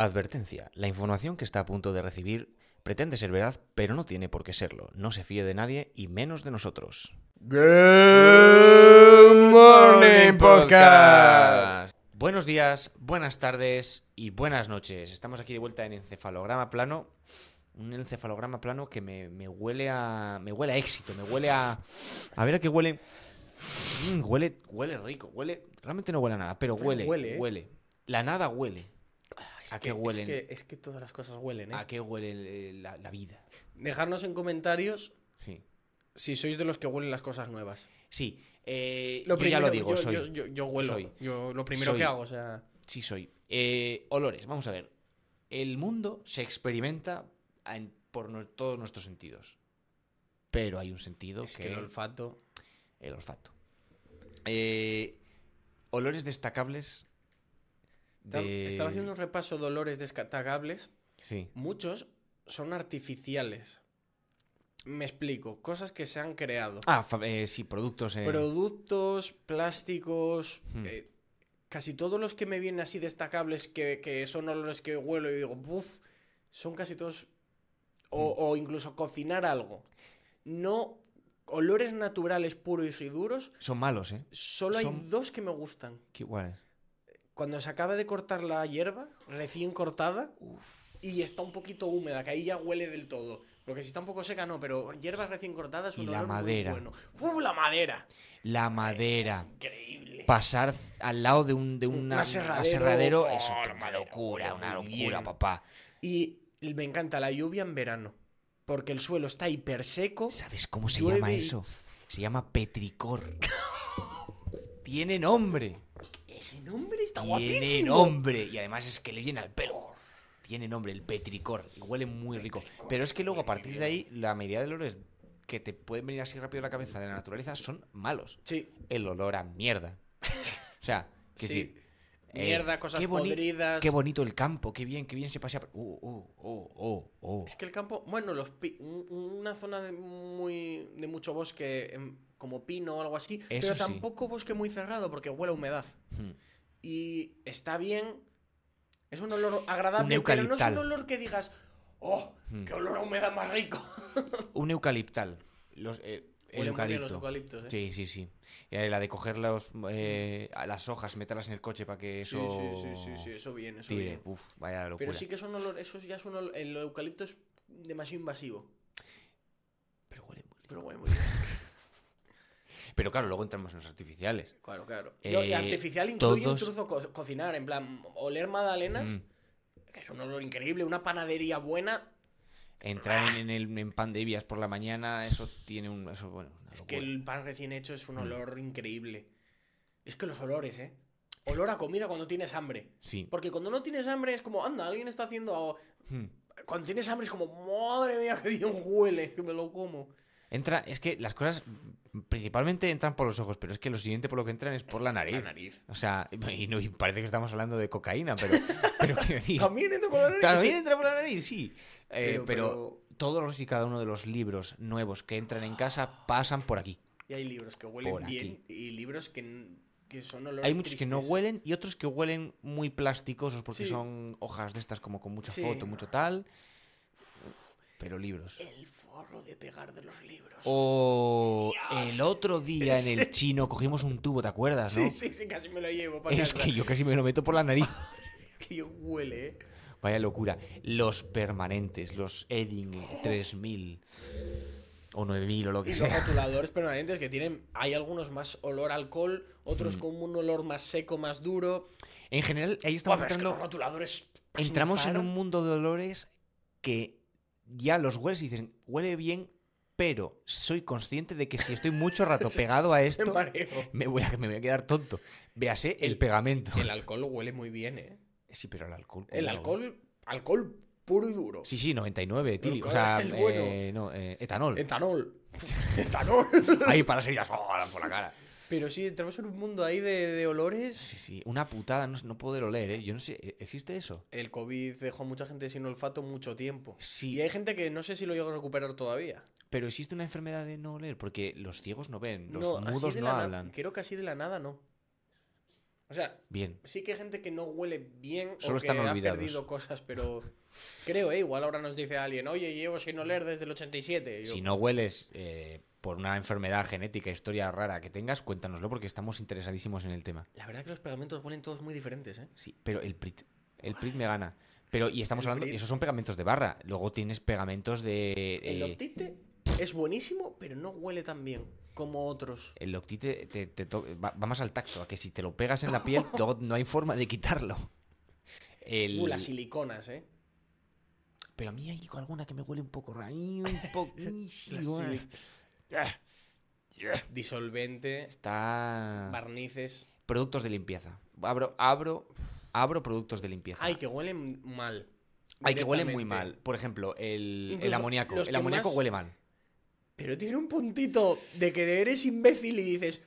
Advertencia. La información que está a punto de recibir pretende ser verdad, pero no tiene por qué serlo. No se fíe de nadie y menos de nosotros. Good Morning Podcast. Buenos días, buenas tardes y buenas noches. Estamos aquí de vuelta en encefalograma plano. Un encefalograma plano que me, me huele a. me huele a éxito, me huele a. A ver a qué huele. Mm, huele, huele rico, huele. Realmente no huele a nada, pero huele, huele, huele. ¿eh? La nada huele. Es ¿A que- qué huelen? Es que, es que todas las cosas huelen, ¿eh? ¿A qué huele la, la vida? Dejarnos en comentarios Sí. si sois de los que huelen las cosas nuevas. Sí, eh, Lo yo ya lo digo, yo, soy. Yo, yo- yo huelo. Soy. Yo lo primero Soy. que hago, o sea... Sí, soy. Eh, olores, vamos a ver. El mundo se experimenta en- por no- todos nuestros sentidos. Pero hay un sentido Es que, que el olfato... el olfato. Eh, olores destacables. Estaba- de- Estaba haciendo un repaso de olores. Sí. Muchos son artificiales. Me explico. Cosas que se han creado. Ah, eh, sí, productos. eh, Productos, plásticos, Hmm. eh, casi todos los que me vienen así destacables, que, que son olores que huelo y digo, buf, son casi todos. O, Hmm. o incluso cocinar algo. No. Olores naturales puros y duros, son malos, ¿eh? solo hay dos que me gustan. ¿Qué Cuando se acaba de cortar la hierba, recién cortada, y está un poquito húmeda, que ahí ya huele del todo. Porque si está un poco seca, no, pero hierbas recién cortadas, Y un la olor muy madera. bueno. ¡Uf, la madera! La madera. Increíble. Pasar al lado de un, de Un una- aserradero. aserradero, Oh, eso la es una madera locura, una locura, bien. papá. Y me encanta la lluvia en verano. Porque el suelo está hiper seco. ¿Sabes cómo se Llueve llama y- eso? Se llama petricor. Tiene nombre. Ese nombre está Tiene guapísimo. nombre. Y además es que le llena el pelo. Tiene nombre, el petricor. Y huele muy rico. Petricor, Pero es que luego a partir de ahí, la mayoría de olores que te pueden venir así rápido a la cabeza de la naturaleza son malos. Sí, El olor a mierda. O sea, que sí. decir, Mierda, cosas qué podridas. Qué bonito el campo, qué bien, qué bien se pasea. Oh, oh, oh. Es que el campo, bueno, los pi- un- una zona de muy de mucho bosque em, como pino o algo así, Eso pero sí. tampoco bosque muy cerrado porque huele a humedad. Hmm. Y está bien, es un olor agradable, Un pero no es un olor que digas, "Oh, Hmm. qué olor a humedad más rico." Un eucaliptal. Los, eh, el bien los eucalipto. eucaliptos, ¿eh? Sí, sí, sí. Eh, la de coger los, eh, las hojas, meterlas en el coche para que eso sí, sí, sí, sí, eso bien, eso tire. bien. Uf, vaya locura. Pero sí que son olor, eso ya es un olor, el eucalipto es demasiado invasivo, Pero huele muy rico. pero huele muy bien. Pero claro, luego entramos en los artificiales. Claro, claro. Eh, Lo- y artificial incluye todos- incluso co- cocinar, en plan, oler magdalenas, Mm. que es un olor increíble, una panadería buena. Entrar en, en el en pan de Evias por la mañana, eso tiene un. Eso, bueno, Es que el pan recién hecho es un Mm. olor increíble. Es que los olores, ¿eh? Olor a comida cuando tienes hambre. Sí. Porque cuando no tienes hambre es como, anda, alguien está haciendo algo. Hmm. Cuando tienes hambre es como, madre mía, qué bien huele, que me lo como. Entra, es que las cosas principalmente entran por los ojos, pero es que lo siguiente por lo que entran es por la nariz. La nariz. O sea, y, no- y parece que estamos hablando de cocaína, pero, pero quiero decir, También entra por la nariz. también entra por la nariz, sí. Eh, Pero- pero, pero- todos y cada uno de los libros nuevos que entran en casa pasan por aquí. Y hay libros que huelen Por bien y libros que, que son olores Hay muchos que no huelen y otros que huelen muy plasticosos porque Sí. son hojas de estas como con mucha Sí. foto, mucho tal. Pero libros. El forro de pegar de los libros. O Dios. el otro día en el chino cogimos un tubo, ¿te acuerdas? ¿no? Sí, sí, sí, casi me lo llevo para Es casa. que yo casi me lo meto por la nariz. Que yo huele, ¿eh? Vaya locura. Los permanentes, los Edding 3000 o 9000 o lo que Y los sea. rotuladores permanentes que tienen, hay algunos más olor a alcohol, otros Mm. con un olor más seco, más duro. En general, ahí estamos pero es que entrando. los rotuladores. entramos en un mundo de olores que ya los hueles y dicen, huele bien, pero soy consciente de que si estoy mucho rato pegado a esto, me voy a, me voy a quedar tonto. Véase el, El- pegamento. El alcohol huele muy bien, ¿eh? Sí, pero el alcohol. El alcohol, alcohol puro y duro. Sí, sí, 99, tío. O sea, bueno. eh, no, eh, etanol. Etanol. Etanol. Ahí para las heridas, ¡oh! por la cara. Pero sí, entramos en un mundo ahí de, de olores. Sí, sí, una putada no, no poder oler, ¿eh? Yo no sé, ¿existe eso? El COVID dejó a mucha gente sin olfato mucho tiempo. Sí. Y hay gente que no sé si lo llega a recuperar todavía. Pero existe una enfermedad de no oler, porque los ciegos no ven, los no, mudos no hablan. Creo que así de la nada no. O sea, Bien. sí que hay gente que no huele bien Solo o que están ha olvidados. perdido cosas, pero creo, ¿eh? Igual ahora nos dice alguien, oye, llevo sin oler desde el 87. Y yo, Si no hueles eh, por una enfermedad genética, historia rara que tengas, cuéntanoslo porque estamos interesadísimos en el tema. La verdad que los pegamentos huelen todos muy diferentes, ¿eh? Sí, pero el PRIT. El PRIT me gana. Pero, y estamos El hablando, Prit. esos son pegamentos de barra. Luego tienes pegamentos de. El eh, Loctite es buenísimo, pero no huele tan bien como otros. el Loctite te, te to- va, va más al tacto, a que si te lo pegas en la piel, luego no hay forma de quitarlo. El... Uh, las siliconas, ¿eh? Pero a mí hay alguna que me huele un poco raro. Un poco. Disolvente, Está. barnices. Productos de limpieza. Abro, abro, abro productos de limpieza. Ay, que huelen mal. Hay que huelen muy mal. Por ejemplo, el, el amoníaco. El amoníaco más- huele mal. Pero tiene un puntito de que eres imbécil y dices,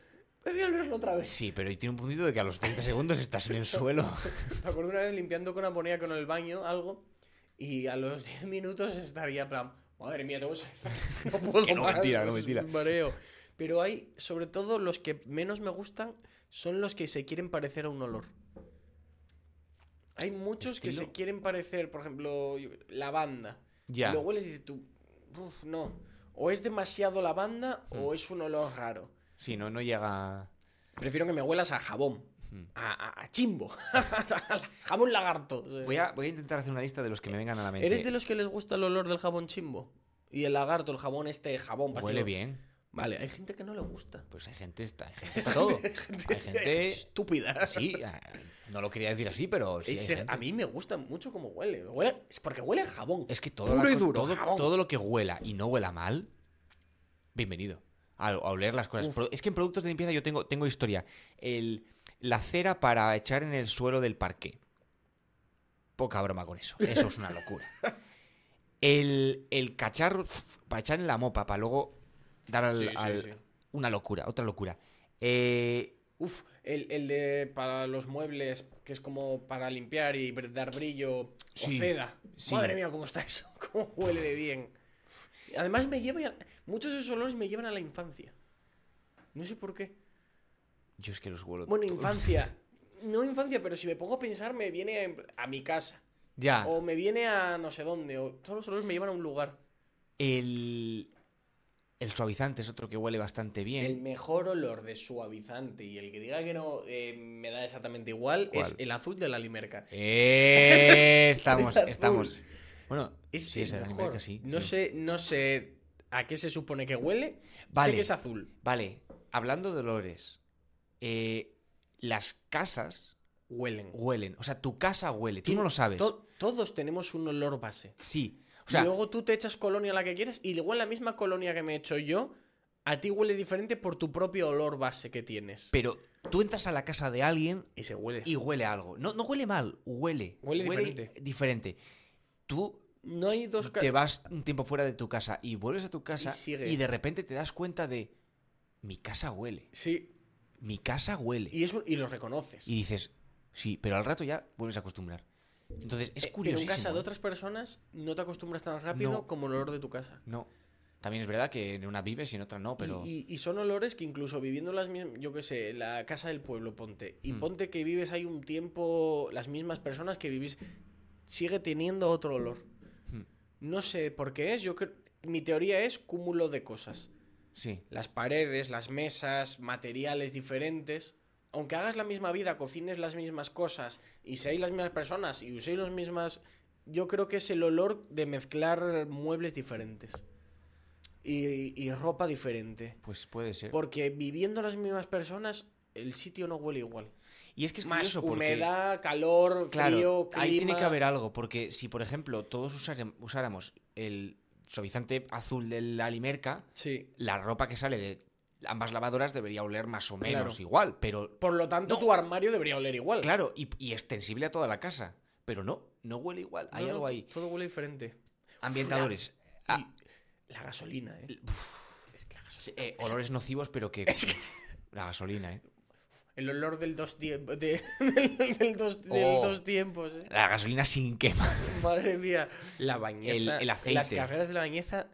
voy a olerlo otra vez. Sí, pero tiene un puntito de que a los 30 segundos estás en el suelo. Me acuerdo una vez limpiando con amoníaco en el baño algo y a los 10 minutos estaría plan, madre mía, tengo no puedo Que no, más, mentira, no, mentira. mareo. Pero hay, sobre todo, los que menos me gustan son los que se quieren parecer a un olor. Hay muchos que se quieren parecer, por ejemplo, lavanda. Ya. Y lo hueles y dices tú, "Uf, no. O es demasiado lavanda o es un olor raro. Sí, no, no llega. Prefiero que me huelas a jabón. Hmm. A, a- a chimbo. jabón lagarto. Voy a, voy a intentar hacer una lista de los que me vengan a la mente. ¿Eres de los que les gusta el olor del jabón chimbo? Y el lagarto, el jabón este, jabón Huele bien. Vale, hay gente que no le gusta. Pues hay gente, está, hay gente para todo. Hay gente. Estúpida. Sí, no lo quería decir así, pero sí. hay Ese- gente. a mí me gusta mucho cómo huele. Huele- Es porque huele a jabón. Es que todo, la y duro, todo, jabón. todo lo que huela y no huela mal, bienvenido. A, a oler las cosas. Uf. Es que en productos de limpieza yo tengo, tengo historia. El, la cera para echar en el suelo del parque. Poca broma con eso. Eso es una locura. El, el cacharro para echar en la mopa, para luego dar al. Sí, sí, al- sí. Una locura, otra locura. Eh, Uf, el, el de para los muebles, que es como para limpiar y dar brillo. Sí, seda. Madre mía, cómo está eso. Cómo huele de bien. Además, me lleva. a- Muchos de esos olores me llevan a la infancia. No sé por qué. Yo es que los huelo. Bueno, todos. infancia. No infancia, pero si me pongo a pensar, me viene a mi casa. Ya. O me viene a no sé dónde. O todos los olores me llevan a un lugar. El. El suavizante es otro que huele bastante bien. El mejor olor de suavizante y el que diga que no eh, me da exactamente igual es el azul de la limerca. Eh, estamos, estamos. Bueno, Es sí, es el mejor. Animalca, sí. No sí. sé, no sé a qué se supone que huele. Vale. Sé que es azul. Vale, hablando de olores, eh, las casas Huelen. huelen. O sea, tu casa huele. Tú Tú- no lo sabes. To- todos tenemos un olor base. Sí. O sea, Luego tú te echas colonia a la que quieres y igual la misma colonia que me he hecho yo, a ti huele diferente por tu propio olor base que tienes. pero tú entras a la casa de alguien Y se huele. y huele algo. No, no huele mal, huele. Huele diferente. diferente. Tú No hay dos te vas un tiempo fuera de tu casa y vuelves a tu casa Y y de repente te das cuenta de mi casa huele. Sí, Mi casa huele. y, eso, y lo reconoces. Y dices, sí, pero al rato ya vuelves a acostumbrar. Entonces, es Eh, curioso. en casa de otras personas no te acostumbras tan rápido No. como el olor de tu casa. No. También es verdad que en una vives y en otra no, pero. Y, y- y son olores que incluso viviendo las mismas, yo qué sé, la casa del pueblo, ponte. Y Hmm. ponte que vives ahí un tiempo, las mismas personas que vivís, sigue teniendo otro olor. Hmm. No sé por qué es, yo creo, mi teoría es cúmulo de cosas. Sí. Las paredes, las mesas, materiales diferentes. Aunque hagas la misma vida, cocines las mismas cosas y seáis las mismas personas y uséis las mismas... Yo creo que es el olor de mezclar muebles diferentes. Y, y ropa diferente. Pues puede ser. Porque viviendo las mismas personas, el sitio no huele igual. Y es que es Más curioso porque. humedad, calor, Claro, frío, clima... ahí tiene que haber algo, porque si, por ejemplo, todos usáramos el suavizante azul de la limerca, Sí. la ropa que sale de ambas lavadoras debería oler más o menos Claro. igual, pero. Por lo tanto, No. tu armario debería oler igual. Claro, y, y extensible a toda la casa. Pero no, no huele igual. Hay No, algo ahí. Todo huele diferente. Ambientadores. Y Ah, la gasolina, ¿eh? Es que la gasolina- sí, eh, olores nocivos, pero que. La gasolina, ¿eh? El olor del dos tiempos. De, del, del dos, del Oh. dos tiempos, ¿eh? La gasolina sin quemar. Madre mía. La bañeza. El- el aceite. Las carreras de la bañeza,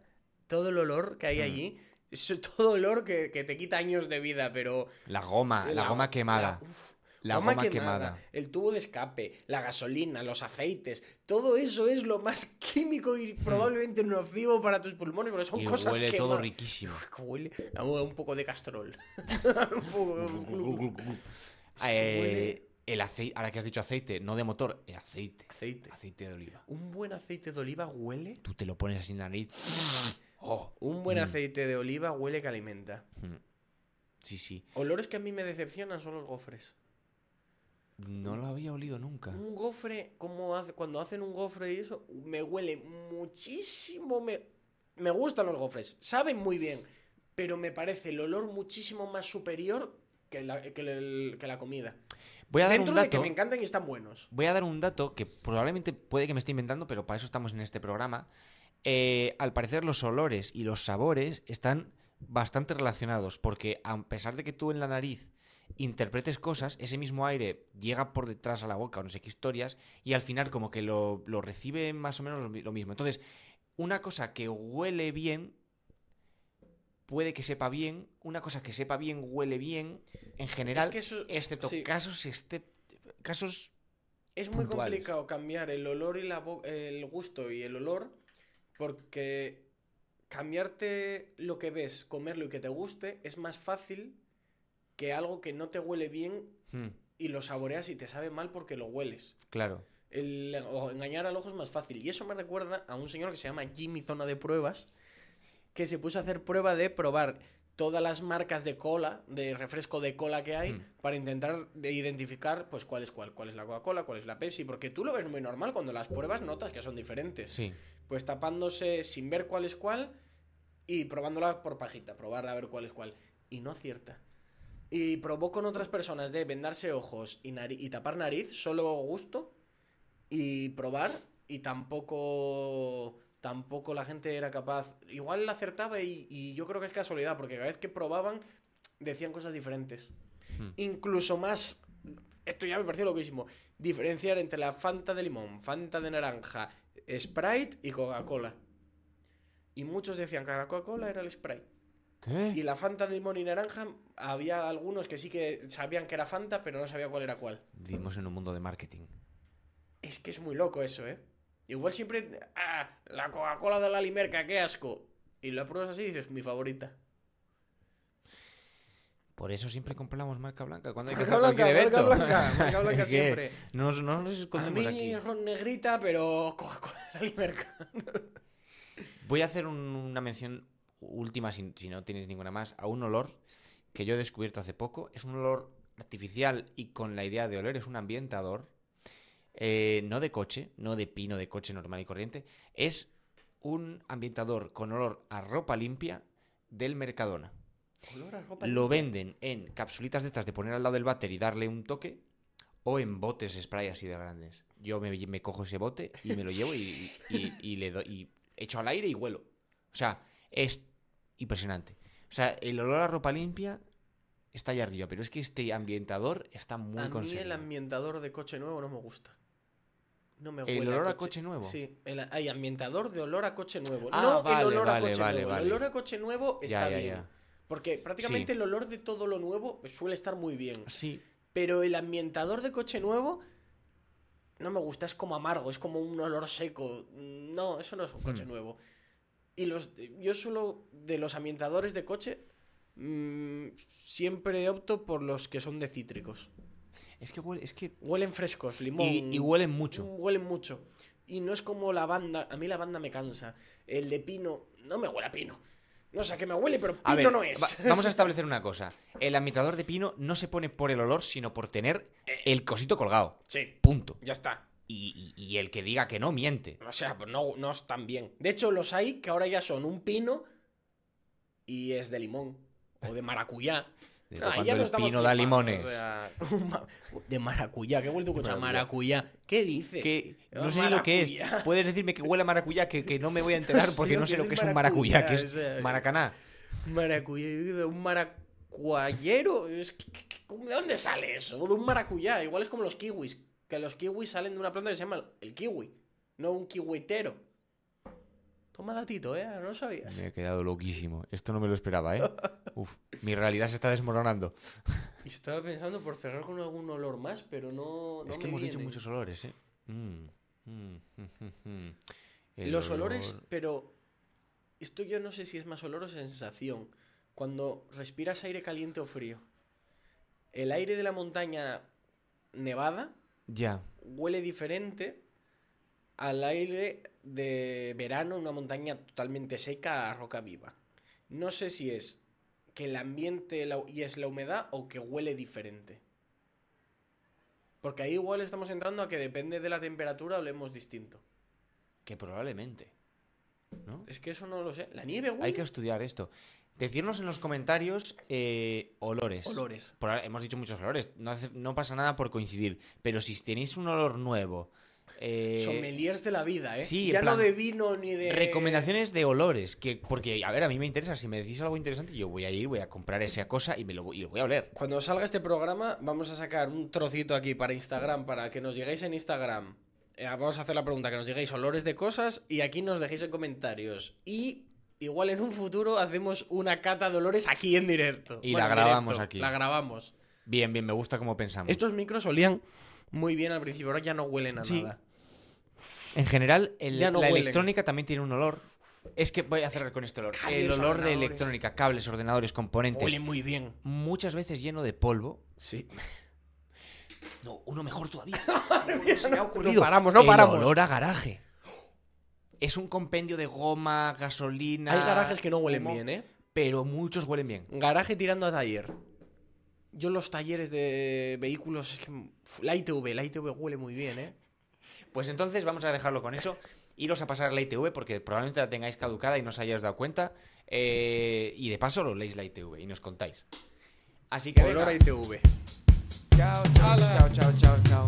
todo el olor que hay Mm. allí. Es todo olor que, que te quita años de vida, pero. La goma, la, goma quemada. la- uf, La goma goma quemada, quemada. el tubo de escape, la gasolina, los aceites, todo eso es lo más químico y probablemente nocivo para tus pulmones, porque son Hmm. Y cosas huele que todo riquísimo. Uf, huele un poco de castrol. Un poco- que Eh, el aceite, ahora que has dicho aceite, no de motor, el aceite. Aceite. Aceite de oliva. Un buen aceite de oliva huele. Tú te lo pones así en la nariz. Oh. Un buen Mm. aceite de oliva huele que alimenta. Mm. Sí, sí. Olores que a mí me decepcionan son los gofres. No lo había olido nunca. Un gofre, como hace, cuando hacen un gofre y eso, me huele muchísimo. Me, me gustan los gofres, saben muy bien, pero me parece el olor muchísimo más superior que la, que el- que la comida. Voy a dar Dentro un de dato. que me encantan y están buenos. Voy a dar un dato que probablemente puede que me esté inventando, pero para eso estamos en este programa. Eh, al parecer los olores y los sabores están bastante relacionados, porque a pesar de que tú en la nariz interpretes cosas, ese mismo aire llega por detrás a la boca o no sé qué historias, y al final como que lo, lo recibe más o menos lo, mi- lo mismo. Entonces, una cosa que huele bien puede que sepa bien, una cosa que sepa bien huele bien, en general, que eso- excepto sí. casos, este, casos Es muy puntuales. complicado cambiar el olor y la el gusto y el olor porque cambiarte lo que ves, comerlo y que te guste es más fácil que algo que no te huele bien Hmm, y lo saboreas y te sabe mal porque lo hueles. claro. El, o engañar al ojo es más fácil. Y eso me recuerda a un señor que se llama Jimmy Zona de Pruebas, que se puso a hacer prueba de probar todas las marcas de cola, de refresco de cola que hay, Hmm. para intentar de identificar pues cuál es cuál, cuál es la Coca-Cola, cuál es la Pepsi, porque tú lo ves muy normal cuando las pruebas notas que son diferentes. Sí. Pues tapándose sin ver cuál es cuál y probándola por pajita, probarla a ver cuál es cuál. Y no acierta. Y probó con otras personas de vendarse ojos y, y tapar nariz, solo gusto, y probar, y tampoco tampoco la gente era capaz. Igual la acertaba y, y yo creo que es casualidad, porque cada vez que probaban decían cosas diferentes. Hmm. Incluso más. Esto ya me pareció loquísimo. Diferenciar entre la Fanta de limón, Fanta de naranja, Sprite y Coca-Cola. Y muchos decían que la Coca-Cola era el Sprite. ¿Qué? Y la Fanta de limón y naranja, había algunos que sí que sabían que era Fanta, pero no sabía cuál era cuál. Vivimos en un mundo de marketing. Es que es muy loco eso, ¿eh? Igual siempre. ¡Ah! La Coca-Cola de la Limerca, qué asco. Y la pruebas así y dices, mi favorita. Por eso siempre compramos marca blanca cuando hay que Marca hacer cualquier blanca, evento. marca blanca, marca blanca Es que siempre. No nos, no nos A escondemos mí aquí. ron negrita, pero Coca-Cola de la Limerca. Voy a hacer un- una mención última, si, si no tienes ninguna más, a un olor que yo he descubierto hace poco. Es un olor artificial y con la idea de oler es un ambientador. eh, no de coche, no de pino de coche normal y corriente. Es un ambientador con olor a ropa limpia del Mercadona. Olor a ropa Lo limpia. venden en capsulitas de estas de poner al lado del váter y darle un toque o en botes spray así de grandes. Yo me, me cojo ese bote y me lo llevo y, y- y le doy echo al aire y huelo. O sea, es impresionante. O sea, el olor a ropa limpia está allá arriba, pero es que este ambientador está muy a mí el ambientador de coche nuevo no me gusta. No me ¿El olor a coche nuevo? Sí, el, hay ambientador de olor a coche nuevo. Ah, no vale, el olor a vale, coche vale, nuevo. El olor a coche nuevo está Ya, ya, bien. ya. Porque prácticamente Sí. el olor de todo lo nuevo suele estar muy bien. Sí, Pero el ambientador de coche nuevo no me gusta, es como amargo, es como un olor seco. No, eso no es un coche Hmm. nuevo. Y los yo solo de los ambientadores de coche mm, siempre opto por los que son de cítricos. es que huele, es que Huelen frescos, limón. y, y huelen mucho. Huelen mucho. Y no es como la banda. A mí la banda me cansa. El de pino. No me huele a pino. No sé a qué me huele, pero pino A ver, no es. va- vamos a establecer una cosa. El ambientador de pino no se pone por el olor, sino por tener el cosito colgado. Sí, Punto. ya está. Y, y- y el que diga que no miente. O sea, pues no, no están bien. De hecho, los hay que ahora ya son un pino y es de limón. O de maracuyá. Desde Ah, ya el pino da limones. o sea, de maracuyá, que vuelto escuchar Maracuyá. maracuyá. ¿Qué dices? Que Oh, no sé ni lo que es. Puedes decirme que huele a maracuyá, que, que no me voy a enterar porque no sé lo que es un maracuyá, que es o sea, maracaná. Maracuyá, de un que- ¿De dónde sale eso? De un maracuyá. Igual es como los kiwis. Que los kiwis salen de una planta que se llama el kiwi. No un kiwitero. Toma datito, ¿eh? No lo sabías. Me he quedado loquísimo. Esto no me lo esperaba, ¿eh? Uf, mi realidad se está desmoronando. Estaba pensando por cerrar con algún olor más, pero no. no es que me hemos dicho muchos olores, ¿eh? Mm, mm, mm, Los olores, olor- pero. Esto yo no sé si es más olor o sensación. Cuando respiras aire caliente o frío. El aire de la montaña nevada Ya. huele diferente al aire de verano en una montaña totalmente seca a roca viva. No sé si es que el ambiente y es la humedad o que huele diferente. Porque ahí igual estamos entrando a que depende de la temperatura olemos distinto. Que probablemente. ¿No? Es que eso no lo sé. La nieve huele. Hay que estudiar esto. Decirnos en los comentarios eh, olores. Olores. Por hemos dicho muchos olores. No, hace- no pasa nada por coincidir. Pero si tenéis un olor nuevo. eh, Sommeliers de la vida, ¿eh? sí, ya no de vino ni de. Recomendaciones de olores. Que, porque, a ver, a mí me interesa. Si me decís algo interesante, yo voy a ir, voy a comprar esa cosa y me lo, voy- y lo voy a oler. Cuando salga este programa, vamos a sacar un trocito aquí para Instagram, para que nos lleguéis en Instagram. Eh, vamos a hacer la pregunta, que nos lleguéis olores de cosas y aquí nos dejéis en comentarios. Y igual en un futuro hacemos una cata de olores aquí en directo. Y Bueno, la grabamos directo, aquí. La grabamos. Bien, bien, me gusta cómo pensamos. Estos micros olían muy bien al principio, ahora ya no huelen a Sí. nada. En general, el- Ya no la huelen. electrónica también tiene un olor. Es que voy a cerrar con este olor. cables, El olor de electrónica, cables, ordenadores, componentes. Huele muy bien. Muchas veces lleno de polvo. Sí. No, uno mejor todavía. se me ha no- ocurrido. no paramos, no El paramos. olor a garaje. Es un compendio de goma, gasolina. Hay garajes que no huelen humo, bien, ¿eh? Pero muchos huelen bien. Garaje tirando a taller. Yo los talleres de vehículos, es que... uf, La ITV, la ITV huele muy bien, ¿eh? Pues entonces vamos a dejarlo con eso. Iros a pasar la ITV porque probablemente la tengáis caducada y no os hayáis dado cuenta. Eh, y de paso lo leéis la ITV y nos contáis. Así que Olor a ITV. 跳跳跳跳跳